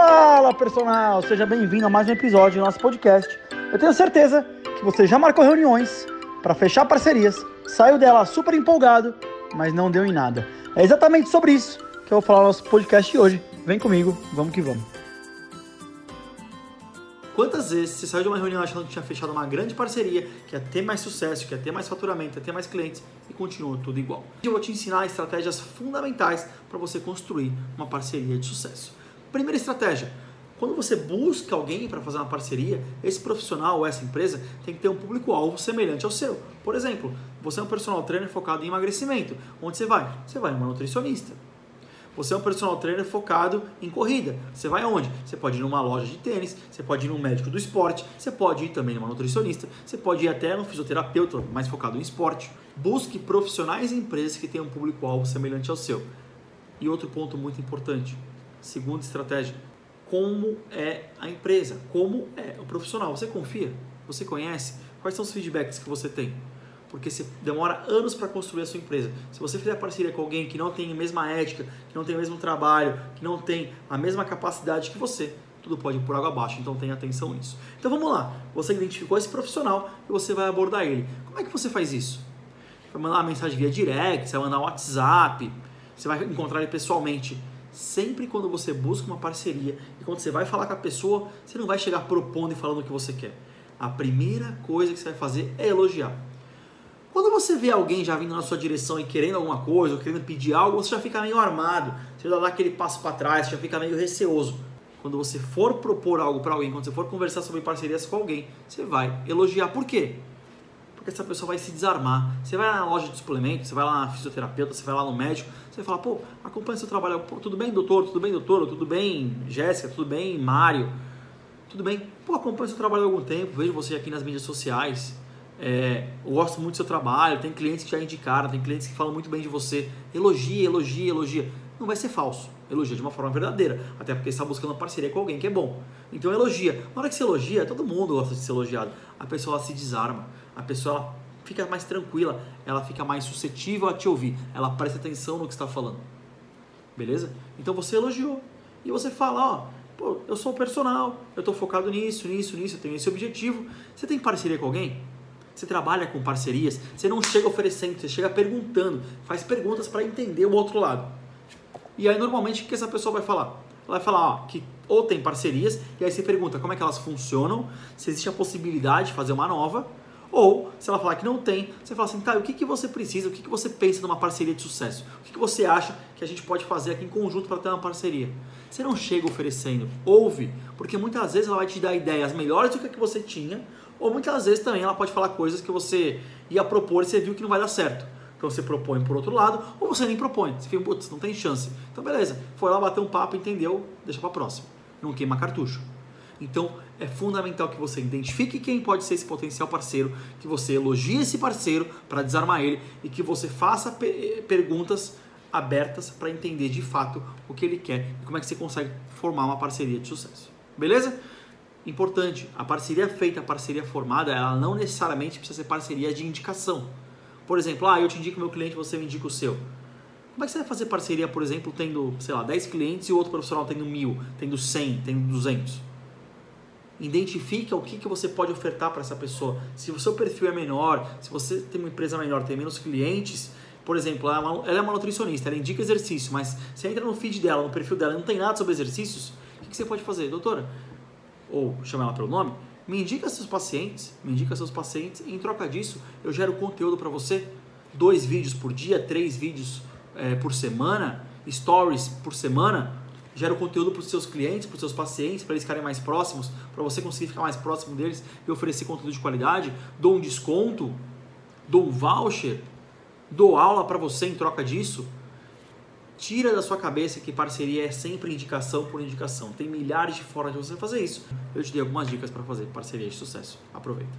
Fala personal, seja bem-vindo a mais um episódio do nosso podcast. Eu tenho certeza que você já marcou reuniões para fechar parcerias, saiu dela super empolgado, mas não deu em nada. É exatamente sobre isso que eu vou falar no nosso podcast de hoje. Vem comigo, vamos que vamos. Quantas vezes você saiu de uma reunião achando que tinha fechado uma grande parceria, que ia ter mais sucesso, que ia ter mais faturamento, ia ter mais clientes e continuou tudo igual? Eu vou te ensinar estratégias fundamentais para você construir uma parceria de sucesso. Primeira estratégia: quando você busca alguém para fazer uma parceria, esse profissional ou essa empresa tem que ter um público-alvo semelhante ao seu. Por exemplo, você é um personal trainer focado em emagrecimento. Onde você vai? Você vai numa nutricionista. Você é um personal trainer focado em corrida. Você vai aonde? Você pode ir numa loja de tênis, você pode ir num médico do esporte, você pode ir também numa nutricionista, você pode ir até num fisioterapeuta mais focado em esporte. Busque profissionais e empresas que tenham um público-alvo semelhante ao seu. E outro ponto muito importante, segunda estratégia, como é a empresa, como é o profissional. Você confia? Você conhece? Quais são os feedbacks que você tem? porque você demora anos para construir a sua empresa. Se você fizer parceria com alguém que não tem a mesma ética, que não tem o mesmo trabalho, que não tem a mesma capacidade que você, tudo pode ir por água abaixo, então tenha atenção nisso. Então vamos lá, você identificou esse profissional e você vai abordar ele. Como é que você faz isso? Vai mandar uma mensagem via direct, você vai mandar um WhatsApp, você vai encontrar ele pessoalmente. Sempre quando você busca uma parceria e quando você vai falar com a pessoa, você não vai chegar propondo e falando o que você quer. A primeira coisa que você vai fazer é elogiar. Quando você vê alguém já vindo na sua direção e querendo alguma coisa, ou querendo pedir algo, você já fica meio armado, você já dá aquele passo para trás, você já fica meio receoso. Quando você for propor algo para alguém, quando você for conversar sobre parcerias com alguém, você vai elogiar. Por quê? Porque essa pessoa vai se desarmar. Você vai na loja de suplementos, você vai lá na fisioterapeuta, você vai lá no médico, você fala, pô, acompanha seu trabalho. Pô, tudo bem, doutor? Tudo bem, doutor? Tudo bem, Jéssica? Tudo bem, Mário? Tudo bem? Pô, acompanha seu trabalho há algum tempo, vejo você aqui nas mídias sociais é, eu gosto muito do seu trabalho, tem clientes que já indicaram, tem clientes que falam muito bem de você. Elogia, elogia, elogia. Não vai ser falso. Elogia de uma forma verdadeira. Até porque está buscando parceria com alguém que é bom. Então elogia. Na hora que você elogia, todo mundo gosta de ser elogiado. A pessoa se desarma. A pessoa fica mais tranquila. Ela fica mais suscetível a te ouvir. Ela presta atenção no que está falando. Beleza? Então você elogiou. E você fala, ó, pô, eu sou personal, eu estou focado nisso, nisso, nisso, eu tenho esse objetivo. Você tem parceria com alguém? Você trabalha com parcerias, você não chega oferecendo, você chega perguntando, faz perguntas para entender o outro lado. E aí normalmente o que essa pessoa vai falar? Ela vai falar ó, que ou tem parcerias, e aí você pergunta como é que elas funcionam, se existe a possibilidade de fazer uma nova, ou se ela falar que não tem, você fala assim, tá, o que, que você precisa, o que, que você pensa numa parceria de sucesso? O que, que você acha que a gente pode fazer aqui em conjunto para ter uma parceria? Você não chega oferecendo, ouve, porque muitas vezes ela vai te dar ideias melhores do que a que você tinha, ou muitas vezes também ela pode falar coisas que você ia propor e você viu que não vai dar certo. Então você propõe por outro lado, ou você nem propõe. Você fica, putz, não tem chance. Então beleza, foi lá bater um papo, entendeu? Deixa para próxima. Não queima cartucho. Então é fundamental que você identifique quem pode ser esse potencial parceiro, que você elogie esse parceiro para desarmar ele e que você faça perguntas abertas para entender de fato o que ele quer e como é que você consegue formar uma parceria de sucesso. Beleza? Importante, a parceria feita, a parceria formada, ela não necessariamente precisa ser parceria de indicação. Por exemplo, ah, eu te indico meu cliente, você me indica o seu. Como é que você vai fazer parceria, por exemplo, tendo, sei lá, 10 clientes e o outro profissional tendo mil, tendo 100, tendo 200? Identifica o que, que você pode ofertar para essa pessoa. Se o seu perfil é menor, se você tem uma empresa menor, tem menos clientes, por exemplo, ela é uma, ela é uma nutricionista, ela indica exercício, mas você entra no feed dela, no perfil dela, não tem nada sobre exercícios, o que, que você pode fazer? Doutora, ou chama ela pelo nome, me indica seus pacientes, me indica seus pacientes, e em troca disso eu gero conteúdo para você, dois vídeos por dia, três vídeos é, por semana, stories por semana, gero conteúdo para os seus clientes, para os seus pacientes, para eles ficarem mais próximos, para você conseguir ficar mais próximo deles e oferecer conteúdo de qualidade, dou um desconto, dou um voucher, dou aula para você em troca disso, Tira da sua cabeça que parceria é sempre indicação por indicação. Tem milhares de formas de você fazer isso. Eu te dei algumas dicas para fazer parceria de sucesso. Aproveita.